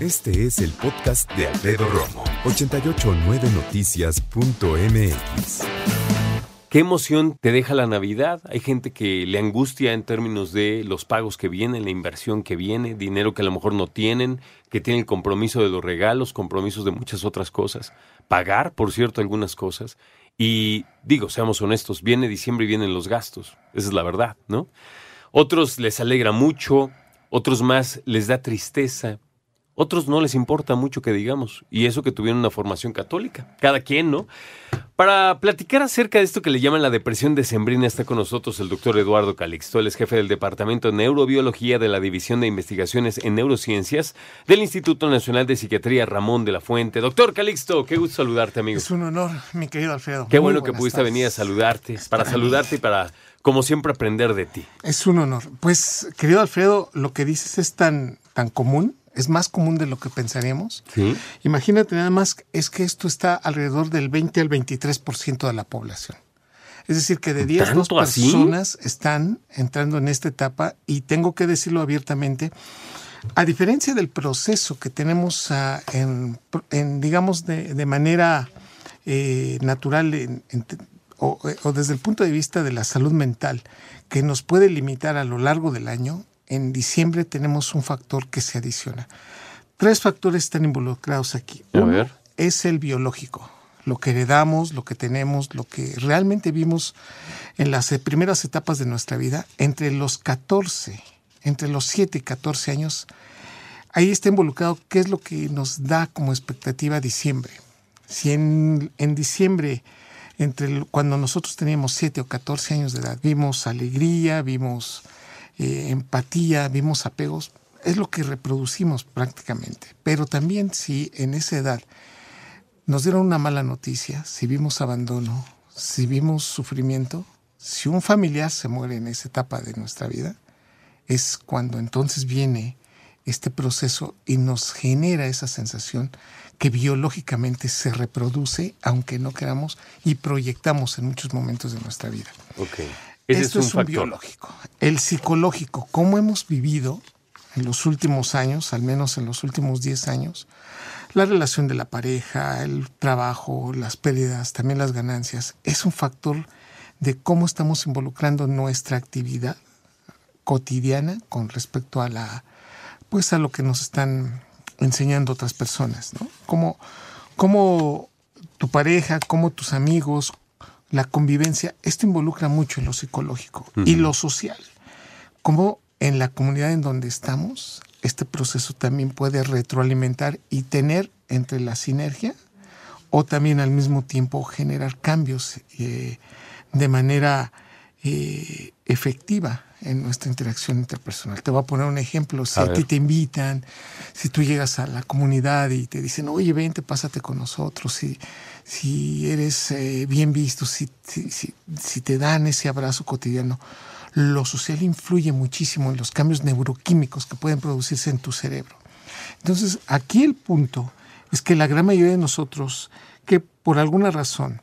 Este es el podcast de Alfredo Romo. 889noticias.mx. ¿Qué emoción te deja la Navidad? Hay gente que le angustia en términos de los pagos que vienen, la inversión que viene, dinero que a lo mejor no tienen, que tienen el compromiso de los regalos, compromisos de muchas otras cosas. Pagar, por cierto, algunas cosas. Y digo, seamos honestos, viene diciembre y vienen los gastos. Esa es la verdad, ¿no? Otros les alegra mucho, otros más les da tristeza, otros no les importa mucho que digamos, y eso que tuvieron una formación católica, cada quien, ¿no? Para platicar acerca de esto que le llaman la depresión decembrina está con nosotros el doctor Eduardo Calixto, él es jefe del Departamento de Neurobiología de la División de Investigaciones en Neurociencias del Instituto Nacional de Psiquiatría Ramón de la Fuente. Doctor Calixto, qué gusto saludarte, amigo. Es un honor, mi querido Alfredo. Qué Muy bueno que pudiste tardes. venir a saludarte, Es para mí. saludarte y para, como siempre, aprender de ti. Es un honor. Pues, querido Alfredo, lo que dices es tan, tan común, es más común de lo que pensaríamos. Sí. Imagínate nada más, es que esto está alrededor del 20 al 23% de la población. Es decir, que de 10, dos personas están entrando en esta etapa y tengo que decirlo abiertamente, a diferencia del proceso que tenemos ah, en, en, digamos, de, de manera eh, natural en- en- o, o desde el punto de vista de la salud mental, que nos puede limitar a lo largo del año, en diciembre tenemos un factor que se adiciona. Tres factores están involucrados aquí. A Uno ver. es el biológico, lo que heredamos, lo que tenemos, lo que realmente vimos en las primeras etapas de nuestra vida, entre los 14, entre los 7 y 14 años, ahí está involucrado qué es lo que nos da como expectativa diciembre. Si en, en diciembre, entre cuando nosotros teníamos 7 o 14 años de edad, vimos alegría, vimos eh, empatía, vimos apegos, es lo que reproducimos prácticamente. Pero también si en esa edad nos dieron una mala noticia, si vimos abandono, si vimos sufrimiento, si un familiar se muere en esa etapa de nuestra vida, es cuando entonces viene este proceso y nos genera esa sensación que biológicamente se reproduce, aunque no queramos, y proyectamos en muchos momentos de nuestra vida. Ok. Ese Esto es un es un factor. biológico. El psicológico, cómo hemos vivido en los últimos años, al menos en los últimos 10 años, la relación de la pareja, el trabajo, las pérdidas, también las ganancias, es un factor de cómo estamos involucrando nuestra actividad cotidiana con respecto a la pues a lo que nos están enseñando otras personas, ¿no? Cómo, cómo tu pareja, cómo tus amigos, la convivencia, esto involucra mucho en lo psicológico y lo social. Cómo en la comunidad en donde estamos, este proceso también puede retroalimentar y tener entre la sinergia o también al mismo tiempo generar cambios eh, de manera eh, efectiva en nuestra interacción interpersonal. Te voy a poner un ejemplo. Si A ti te invitan, si tú llegas a la comunidad y te dicen, oye, vente, pásate con nosotros, si, si eres eh, bien visto, si, si, si, si te dan ese abrazo cotidiano, lo social influye muchísimo en los cambios neuroquímicos que pueden producirse en tu cerebro. Entonces, aquí el punto es que la gran mayoría de nosotros, que por alguna razón,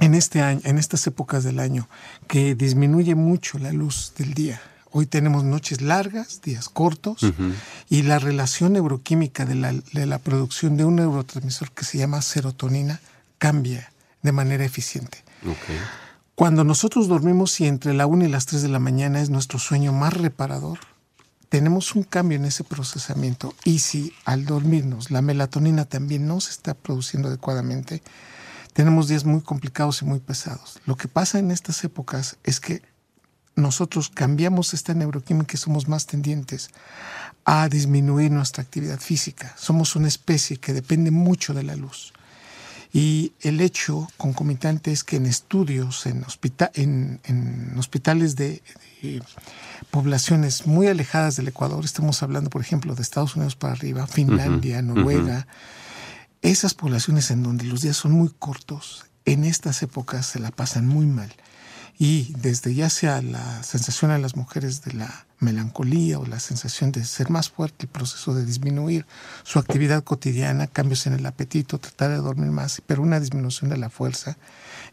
en este año, en estas épocas del año, que disminuye mucho la luz del día. Hoy tenemos noches largas, días cortos, y la relación neuroquímica de la, de la producción de un neurotransmisor que se llama serotonina cambia de manera eficiente. Ok. Cuando nosotros dormimos y entre la 1 y las 3 de la mañana es nuestro sueño más reparador, tenemos un cambio en ese procesamiento. Y si al dormirnos la melatonina también no se está produciendo adecuadamente, tenemos días muy complicados y muy pesados. Lo que pasa en estas épocas es que nosotros cambiamos esta neuroquímica y somos más tendientes a disminuir nuestra actividad física. Somos una especie que depende mucho de la luz. Y el hecho concomitante es que en estudios, en, hospita- en, en hospitales de, de poblaciones muy alejadas del Ecuador, estamos hablando, por ejemplo, de Estados Unidos para arriba, Finlandia, Noruega, esas poblaciones en donde los días son muy cortos, en estas épocas se la pasan muy mal. Y desde ya sea la sensación a las mujeres de la melancolía o la sensación de ser más fuerte, el proceso de disminuir su actividad cotidiana, cambios en el apetito, tratar de dormir más, pero una disminución de la fuerza,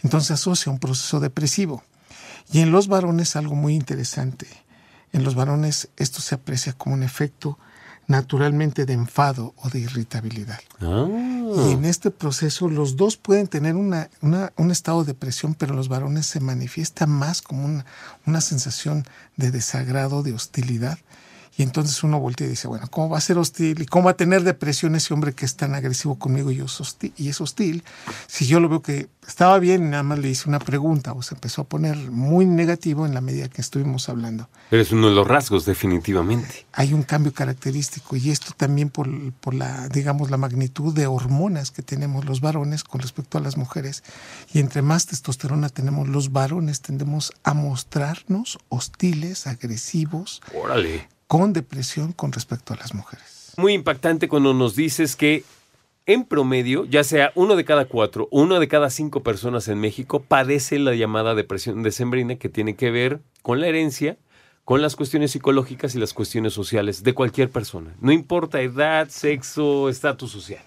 entonces asocia un proceso depresivo. Y en los varones algo muy interesante. En los varones esto se aprecia como un efecto naturalmente de enfado o de irritabilidad. Ah. Y en este proceso los dos pueden tener una, una- un estado de depresión, pero los varones se manifiesta más como una, una sensación de desagrado, de hostilidad. Y entonces uno voltea y dice, bueno, ¿cómo va a ser hostil? ¿Y cómo va a tener depresión ese hombre que es tan agresivo conmigo y es hostil? Y es hostil si yo lo veo que estaba bien y nada más le hice una pregunta o se empezó a poner muy negativo en la medida que estuvimos hablando Pero es uno de los rasgos, definitivamente. hay un cambio característico y esto también por, por la, digamos, la magnitud de hormonas que tenemos los varones con respecto a las mujeres. Y entre más testosterona tenemos los varones, tendemos a mostrarnos hostiles, agresivos, Órale. Con depresión con respecto a las mujeres. Muy impactante cuando nos dices que en promedio, ya sea uno de cada cuatro uno de cada cinco personas en México padece la llamada depresión decembrina que tiene que ver con la herencia, con las cuestiones psicológicas y las cuestiones sociales de cualquier persona. No importa edad, sexo, estatus social.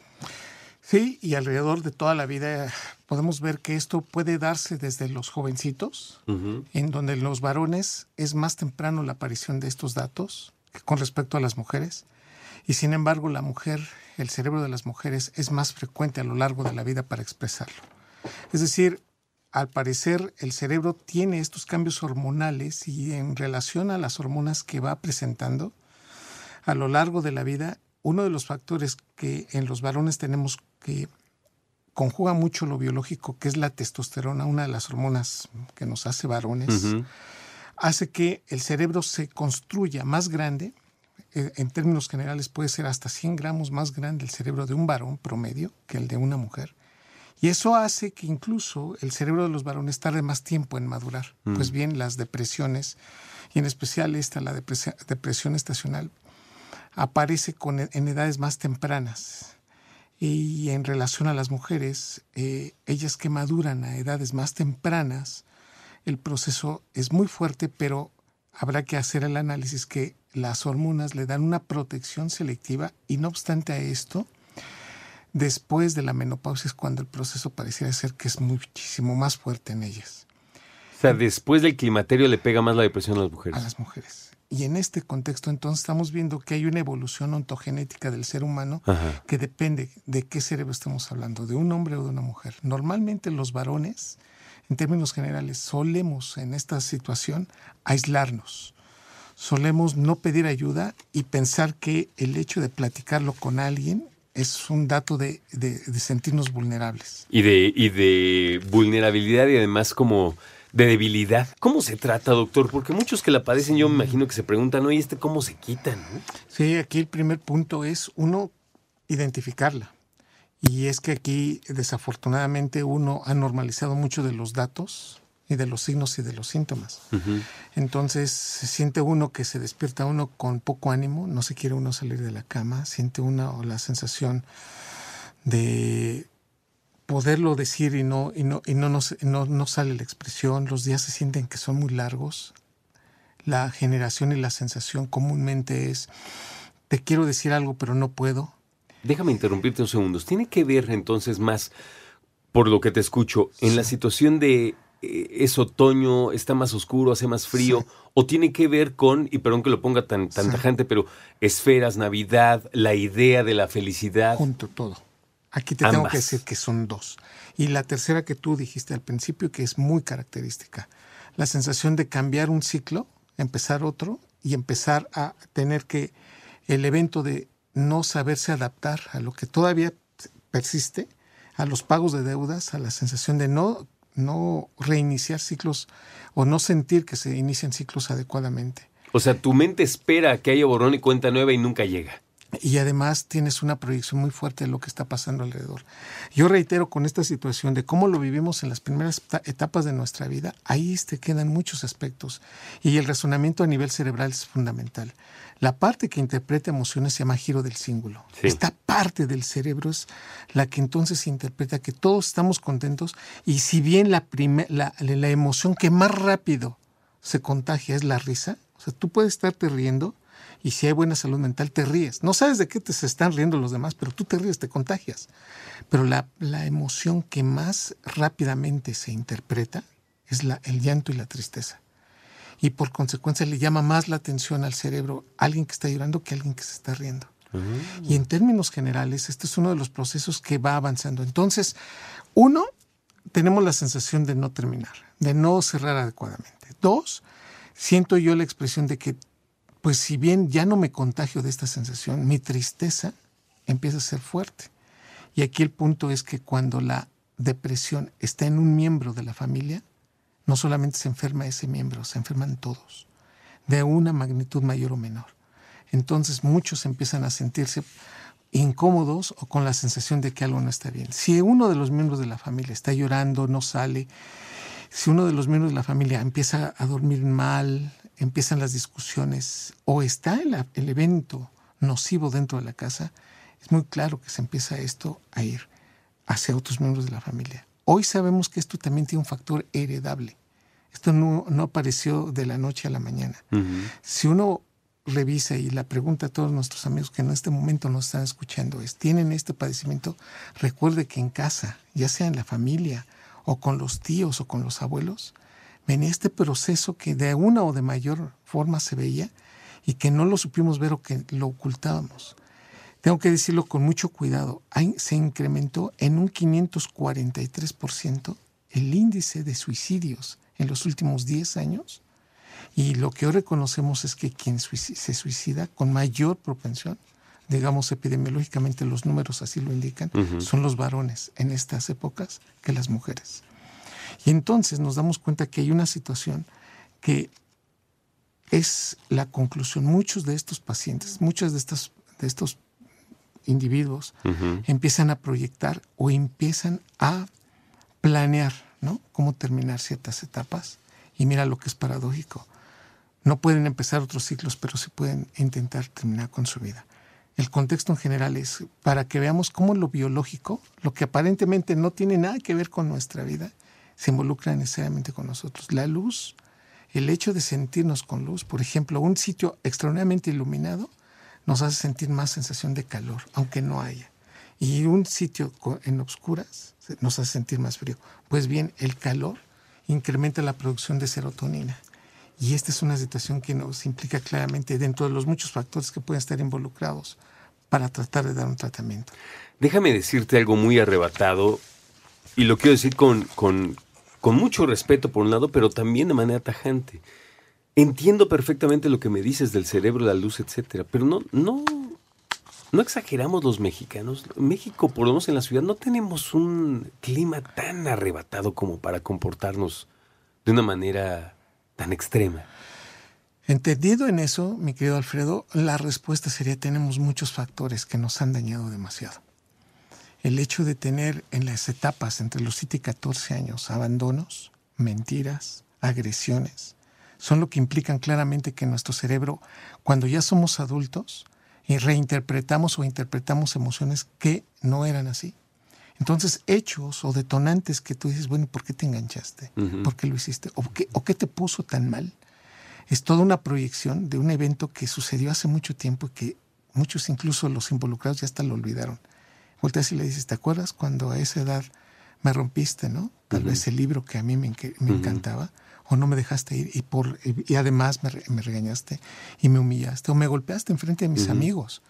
Sí, y alrededor de toda la vida podemos ver que esto puede darse desde los jovencitos, Ujú. en donde los varones es más temprano la aparición de estos datos con respecto a las mujeres. Y sin embargo, la mujer, el cerebro de las mujeres es más frecuente a lo largo de la vida para expresarlo. Es decir, al parecer el cerebro tiene estos cambios hormonales y en relación a las hormonas que va presentando a lo largo de la vida, uno de los factores que en los varones tenemos que conjuga mucho lo biológico, que es la testosterona, una de las hormonas que nos hace varones. Hace que el cerebro se construya más grande. eh, En términos generales puede ser hasta 100 gramos más grande el cerebro de un varón promedio que el de una mujer. Y eso hace que incluso el cerebro de los varones tarde más tiempo en madurar. Pues bien, las depresiones, y en especial esta, la depresi- depresión estacional, aparece con, en edades más tempranas. Y en relación a las mujeres, eh, ellas que maduran a edades más tempranas, el proceso es muy fuerte, pero habrá que hacer el análisis que las hormonas le dan una protección selectiva y no obstante a esto, después de la menopausia es cuando el proceso pareciera ser que es muchísimo más fuerte en ellas, O sea, después del climaterio le pega más la depresión a las mujeres. a las mujeres. Y en este contexto entonces estamos viendo que hay una evolución ontogenética del ser humano Ajá. que depende de qué cerebro estamos hablando, de un hombre o de una mujer. Normalmente los varones, en términos generales, solemos en esta situación aislarnos. Solemos no pedir ayuda y pensar que el hecho de platicarlo con alguien es un dato de, de- de sentirnos vulnerables. Y de, y de vulnerabilidad y además como de debilidad. ¿Cómo se trata, doctor? Porque muchos que la padecen, yo me imagino que se preguntan, oye, ¿este cómo se quita? no?" Sí, aquí el primer punto es uno, identificarla. Y es que aquí, desafortunadamente, uno ha normalizado mucho de los datos y de los signos y de los síntomas. Entonces, se siente uno que se despierta uno con poco ánimo, no se quiere uno salir de la cama, siente uno la sensación de poderlo decir y no, y no, y no, nos- no, no sale la expresión, los días se sienten que son muy largos, la generación y la sensación comúnmente es, te quiero decir algo, pero no puedo. Déjame interrumpirte un segundo. ¿Tiene que ver entonces más, por lo que te escucho, en la situación de eh, es otoño, está más oscuro, hace más frío? Sí. ¿O tiene que ver con, y perdón que lo ponga tan, tan Sí. tajante, pero esferas, Navidad, la idea de la felicidad? junto todo. Aquí te tengo que decir que son dos. Y la tercera que tú dijiste al principio, que es muy característica, la sensación de cambiar un ciclo, empezar otro y empezar a tener que el evento de no saberse adaptar a lo que todavía persiste, a los pagos de deudas, a la sensación de no, no reiniciar ciclos o no sentir que se inician ciclos adecuadamente. O sea, tu mente espera que haya borrón y cuenta nueva y nunca llega. Y además tienes una proyección muy fuerte de lo que está pasando alrededor. Yo reitero con esta situación de cómo lo vivimos en las primeras etapas de nuestra vida, ahí te quedan muchos aspectos y el razonamiento a nivel cerebral es fundamental. La parte que interpreta emociones se llama giro del cíngulo. Esta parte del cerebro es la que entonces interpreta que todos estamos contentos y si bien la, la, la emoción que más rápido se contagia es la risa, o sea, tú puedes estarte riendo, y si hay buena salud mental, te ríes. No sabes de qué te se están riendo los demás, pero tú te ríes, te contagias. Pero la, emoción que más rápidamente se interpreta es la, el llanto y la tristeza. Y por consecuencia le llama más la atención al cerebro alguien que está llorando que alguien que se está riendo. Y en términos generales, este es uno de los procesos que va avanzando. Entonces, uno, tenemos la sensación de no terminar, de no cerrar adecuadamente. Dos, siento yo la expresión de que pues si bien ya no me contagio de esta sensación, mi tristeza empieza a ser fuerte. Y aquí el punto es que cuando la depresión está en un miembro de la familia, no solamente se enferma ese miembro, se enferman todos, de una magnitud mayor o menor. Entonces muchos empiezan a sentirse incómodos o con la sensación de que algo no está bien. Si uno de los miembros de la familia está llorando, no sale, si uno de los miembros de la familia empieza a dormir mal, empiezan las discusiones o está el, el evento nocivo dentro de la casa, es muy claro que se empieza esto a ir hacia otros miembros de la familia. Hoy sabemos que esto también tiene un factor heredable. Esto no, no apareció de la noche a la mañana. Si uno revisa y la pregunta a todos nuestros amigos que en este momento nos están escuchando es, ¿tienen este padecimiento? Recuerde que en casa, ya sea en la familia o con los tíos o con los abuelos, venía este proceso que de una o de mayor forma se veía y que no lo supimos ver o que lo ocultábamos. Tengo que decirlo con mucho cuidado, se incrementó en un 543% el índice de suicidios en los últimos 10 años y lo que hoy reconocemos es que quien se suicida con mayor propensión, digamos epidemiológicamente los números así lo indican, son los varones en estas épocas que las mujeres. Y entonces nos damos cuenta que hay una situación que es la conclusión. Muchos de estos pacientes, muchos de estos, de estos individuos empiezan a proyectar o empiezan a planear ¿no? cómo terminar ciertas etapas. Y mira lo que es paradójico. No pueden empezar otros ciclos, pero sí pueden intentar terminar con su vida. El contexto en general es para que veamos cómo lo biológico, lo que aparentemente no tiene nada que ver con nuestra vida, se involucra necesariamente con nosotros. La luz, el hecho de sentirnos con luz, por ejemplo, un sitio extraordinariamente iluminado nos hace sentir más sensación de calor, aunque no haya. Y un sitio en obscuras nos hace sentir más frío. Pues bien, el calor incrementa la producción de serotonina. Y esta es una situación que nos implica claramente dentro de los muchos factores que pueden estar involucrados para tratar de dar un tratamiento. Déjame decirte algo muy arrebatado y lo quiero decir con, con, con mucho respeto por un lado, pero también de manera tajante. Entiendo perfectamente lo que me dices del cerebro, la luz, etcétera, pero no, no, no exageramos los mexicanos. México, por lo menos en la ciudad, no tenemos un clima tan arrebatado como para comportarnos de una manera tan extrema. Entendido en eso, mi querido Alfredo, la respuesta sería tenemos muchos factores que nos han dañado demasiado el hecho de tener en las etapas entre los 7 y 14 años abandonos, mentiras, agresiones, son lo que implican claramente que nuestro cerebro, cuando ya somos adultos, reinterpretamos o interpretamos emociones que no eran así. Entonces, hechos o detonantes que tú dices, bueno, ¿por qué te enganchaste? ¿Por qué lo hiciste? ¿O qué, ¿O qué te puso tan mal? Es toda una proyección de un evento que sucedió hace mucho tiempo y que muchos, incluso los involucrados, ya hasta lo olvidaron volteas y le dices, ¿te acuerdas cuando a esa edad me rompiste, no? Tal vez el libro que a mí me, encantaba, o no me dejaste ir y, por, y además me, regañaste y me humillaste, o me golpeaste enfrente de mis amigos.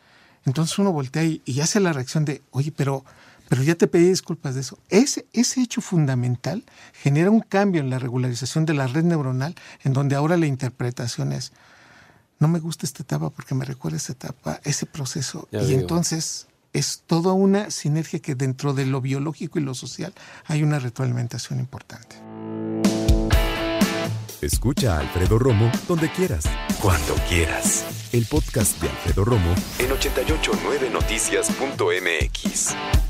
Entonces uno voltea y, y, hace la reacción de, oye, pero, pero ya te pedí disculpas de eso. Ese, ese hecho fundamental genera un cambio en la regularización de la red neuronal, en donde ahora la interpretación es, no me gusta esta etapa porque me recuerda esa etapa, ese proceso. y entonces es toda una sinergia que dentro de lo biológico y lo social hay una retroalimentación importante. Escucha a Alfredo Romo donde quieras, cuando quieras el podcast de Alfredo Romo en 889noticias.mx.